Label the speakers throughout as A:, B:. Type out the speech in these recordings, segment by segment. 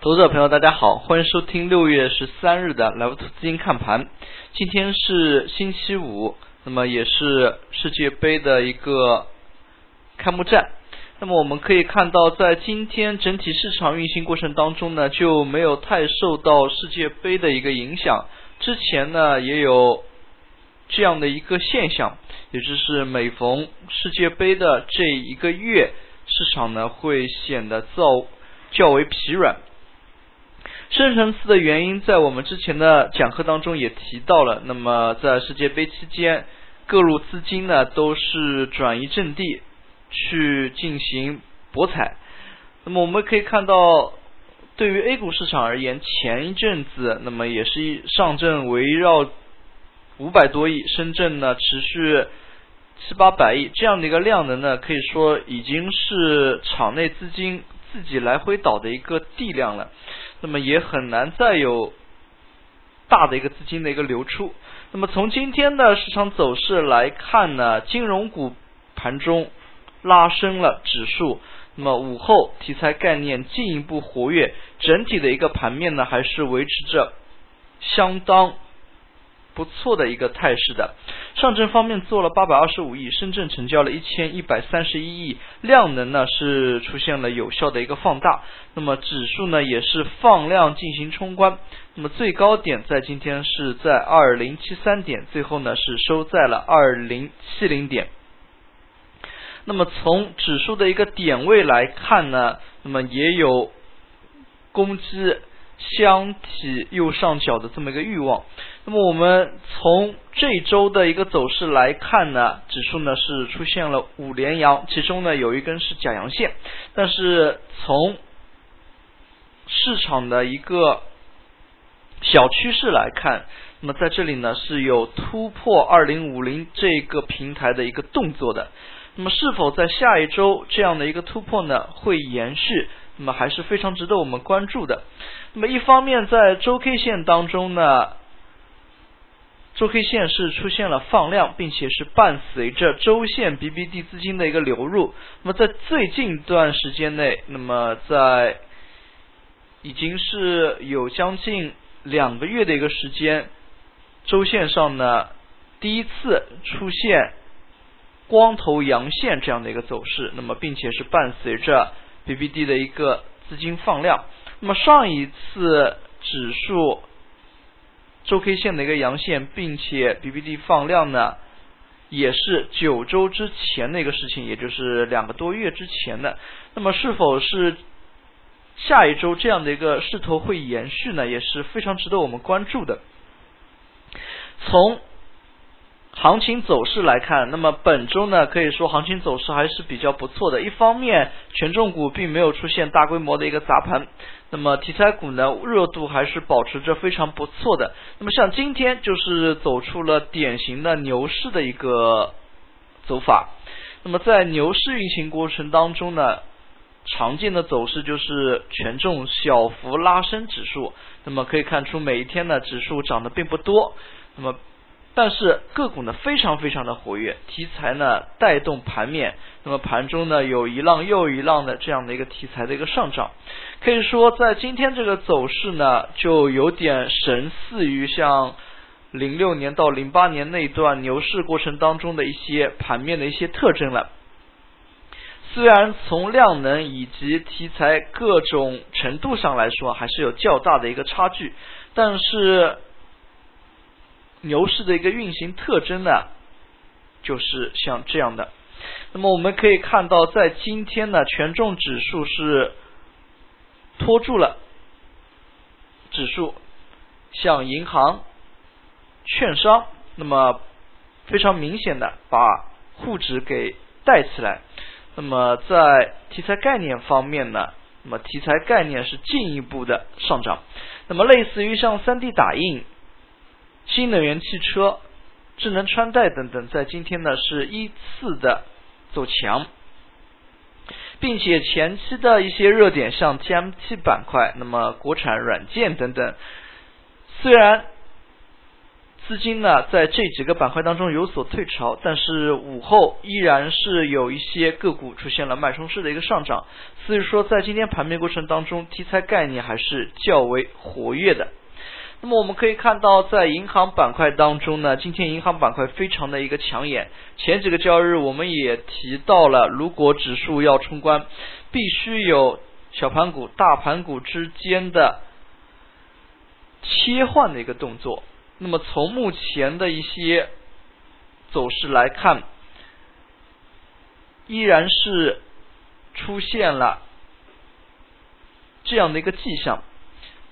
A: 投资者朋友，大家好，欢迎收听六月十三日的来福资金看盘。今天是星期五，那么也是世界杯的一个开幕战。那么我们可以看到，在今天整体市场运行过程当中呢，就没有太受到世界杯的一个影响。之前呢，也有这样的一个现象，也就是每逢世界杯的这一个月，市场呢会显得较较为疲软。深层次的原因，在我们之前的讲课当中也提到了。那么，在世界杯期间，各路资金呢都是转移阵地去进行博彩。那么，我们可以看到，对于 A 股市场而言，前一阵子，那么也是一上证围绕五百多亿，深圳呢持续七八百亿这样的一个量能呢，可以说已经是场内资金自己来回倒的一个地量了。那么也很难再有大的一个资金的一个流出。那么从今天的市场走势来看呢，金融股盘中拉升了指数。那么午后题材概念进一步活跃，整体的一个盘面呢还是维持着相当。不错的一个态势的，上证方面做了八百二十五亿，深圳成交了一千一百三十一亿，量能呢是出现了有效的一个放大，那么指数呢也是放量进行冲关，那么最高点在今天是在二零七三点，最后呢是收在了二零七零点。那么从指数的一个点位来看呢，那么也有攻击。箱体右上角的这么一个欲望，那么我们从这周的一个走势来看呢，指数呢是出现了五连阳，其中呢有一根是假阳线，但是从市场的一个小趋势来看，那么在这里呢是有突破二零五零这个平台的一个动作的，那么是否在下一周这样的一个突破呢会延续？那么还是非常值得我们关注的。那么一方面，在周 K 线当中呢，周 K 线是出现了放量，并且是伴随着周线 BBD 资金的一个流入。那么在最近一段时间内，那么在已经是有将近两个月的一个时间，周线上呢第一次出现光头阳线这样的一个走势。那么并且是伴随着。BBD 的一个资金放量，那么上一次指数周 K 线的一个阳线，并且 BBD 放量呢，也是九周之前的一个事情，也就是两个多月之前的。那么是否是下一周这样的一个势头会延续呢？也是非常值得我们关注的。从行情走势来看，那么本周呢，可以说行情走势还是比较不错的。一方面，权重股并没有出现大规模的一个砸盘，那么题材股呢，热度还是保持着非常不错的。那么像今天就是走出了典型的牛市的一个走法。那么在牛市运行过程当中呢，常见的走势就是权重小幅拉升指数。那么可以看出，每一天呢，指数涨得并不多。那么但是个股呢非常非常的活跃，题材呢带动盘面，那么盘中呢有一浪又一浪的这样的一个题材的一个上涨，可以说在今天这个走势呢就有点神似于像零六年到零八年那段牛市过程当中的一些盘面的一些特征了。虽然从量能以及题材各种程度上来说还是有较大的一个差距，但是。牛市的一个运行特征呢，就是像这样的。那么我们可以看到，在今天呢，权重指数是拖住了指数，像银行、券商，那么非常明显的把沪指给带起来。那么在题材概念方面呢，那么题材概念是进一步的上涨。那么类似于像三 D 打印。新能源汽车、智能穿戴等等，在今天呢是依次的走强，并且前期的一些热点，像 TMT 板块，那么国产软件等等，虽然资金呢在这几个板块当中有所退潮，但是午后依然是有一些个股出现了脉冲式的一个上涨，所以说在今天盘面过程当中，题材概念还是较为活跃的。那么我们可以看到，在银行板块当中呢，今天银行板块非常的一个抢眼。前几个交易日我们也提到了，如果指数要冲关，必须有小盘股、大盘股之间的切换的一个动作。那么从目前的一些走势来看，依然是出现了这样的一个迹象。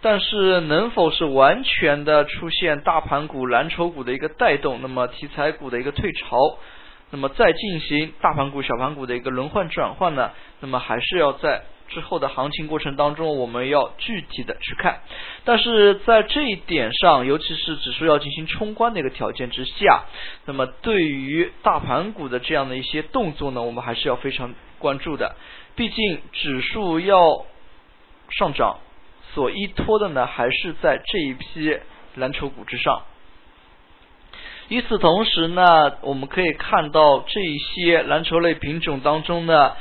A: 但是能否是完全的出现大盘股、蓝筹股的一个带动，那么题材股的一个退潮，那么再进行大盘股、小盘股的一个轮换转换呢？那么还是要在之后的行情过程当中，我们要具体的去看。但是在这一点上，尤其是指数要进行冲关的一个条件之下，那么对于大盘股的这样的一些动作呢，我们还是要非常关注的。毕竟指数要上涨。所依托的呢，还是在这一批蓝筹股之上。与此同时呢，我们可以看到这一些蓝筹类品种当中呢，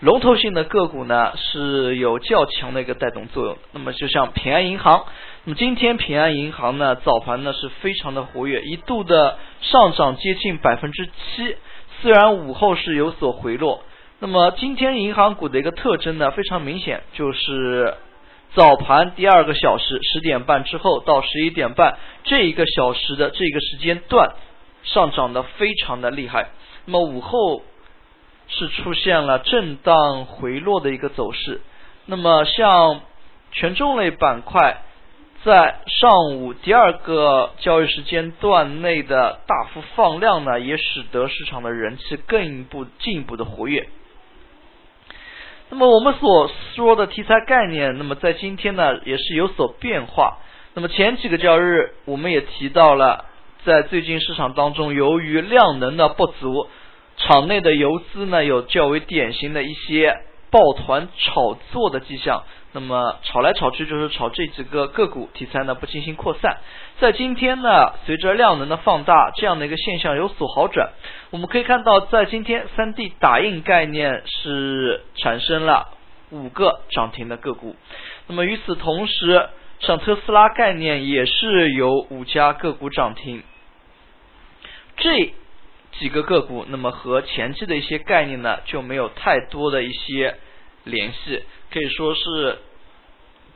A: 龙头性的个股呢是有较强的一个带动作用。那么就像平安银行，那么今天平安银行呢早盘呢是非常的活跃，一度的上涨接近百分之七，虽然午后是有所回落。那么今天银行股的一个特征呢非常明显，就是。早盘第二个小时十点半之后到十一点半这一个小时的这个时间段上涨的非常的厉害，那么午后是出现了震荡回落的一个走势，那么像权重类板块在上午第二个交易时间段内的大幅放量呢，也使得市场的人气更一步进一步的活跃。那么我们所说的题材概念，那么在今天呢也是有所变化。那么前几个交易日我们也提到了，在最近市场当中，由于量能的不足，场内的游资呢有较为典型的一些。抱团炒作的迹象，那么炒来炒去就是炒这几个个股题材呢不进行扩散。在今天呢，随着量能的放大，这样的一个现象有所好转。我们可以看到，在今天三 D 打印概念是产生了五个涨停的个股。那么与此同时，像特斯拉概念也是有五家个股涨停。这几个个股，那么和前期的一些概念呢就没有太多的一些联系，可以说是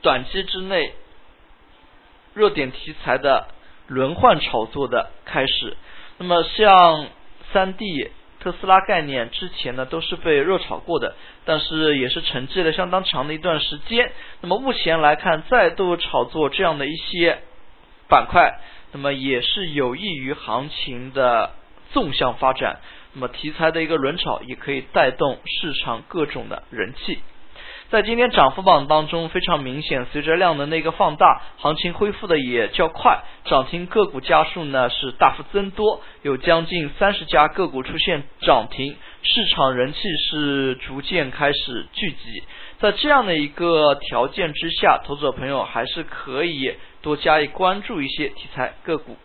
A: 短期之内热点题材的轮换炒作的开始。那么像三 D、特斯拉概念之前呢都是被热炒过的，但是也是沉寂了相当长的一段时间。那么目前来看，再度炒作这样的一些板块，那么也是有益于行情的。纵向发展，那么题材的一个轮炒也可以带动市场各种的人气。在今天涨幅榜当中，非常明显，随着量能的一个放大，行情恢复的也较快，涨停个股家数呢是大幅增多，有将近三十家个股出现涨停，市场人气是逐渐开始聚集。在这样的一个条件之下，投资者朋友还是可以多加以关注一些题材个股。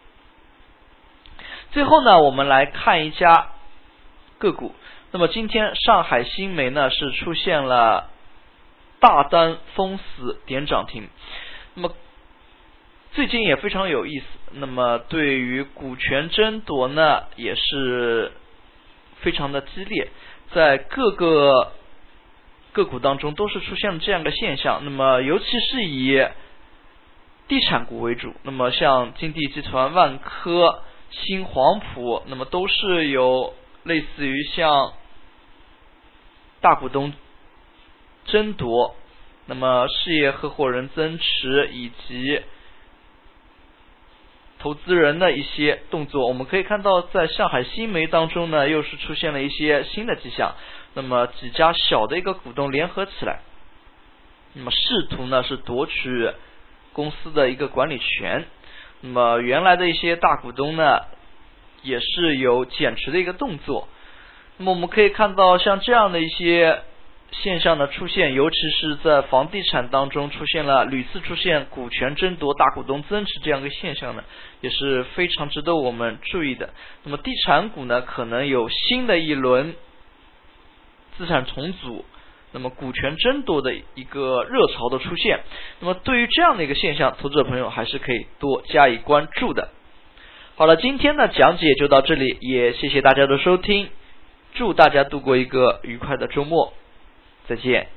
A: 最后呢，我们来看一家个股。那么今天上海新煤呢是出现了大单封死点涨停。那么最近也非常有意思。那么对于股权争夺呢也是非常的激烈，在各个个股当中都是出现了这样的现象。那么尤其是以地产股为主。那么像金地集团、万科。新黄埔，那么都是有类似于像大股东争夺，那么事业合伙人增持以及投资人的一些动作，我们可以看到，在上海新煤当中呢，又是出现了一些新的迹象。那么几家小的一个股东联合起来，那么试图呢是夺取公司的一个管理权。那么原来的一些大股东呢，也是有减持的一个动作。那么我们可以看到，像这样的一些现象的出现，尤其是在房地产当中出现了屡次出现股权争夺、大股东增持这样一个现象呢，也是非常值得我们注意的。那么地产股呢，可能有新的一轮资产重组，那么股权争夺的一个热潮的出现。那么对于这样的一个现象，投资者朋友还是可以多加以关注的。好了，今天的讲解就到这里，也谢谢大家的收听，祝大家度过一个愉快的周末。再见。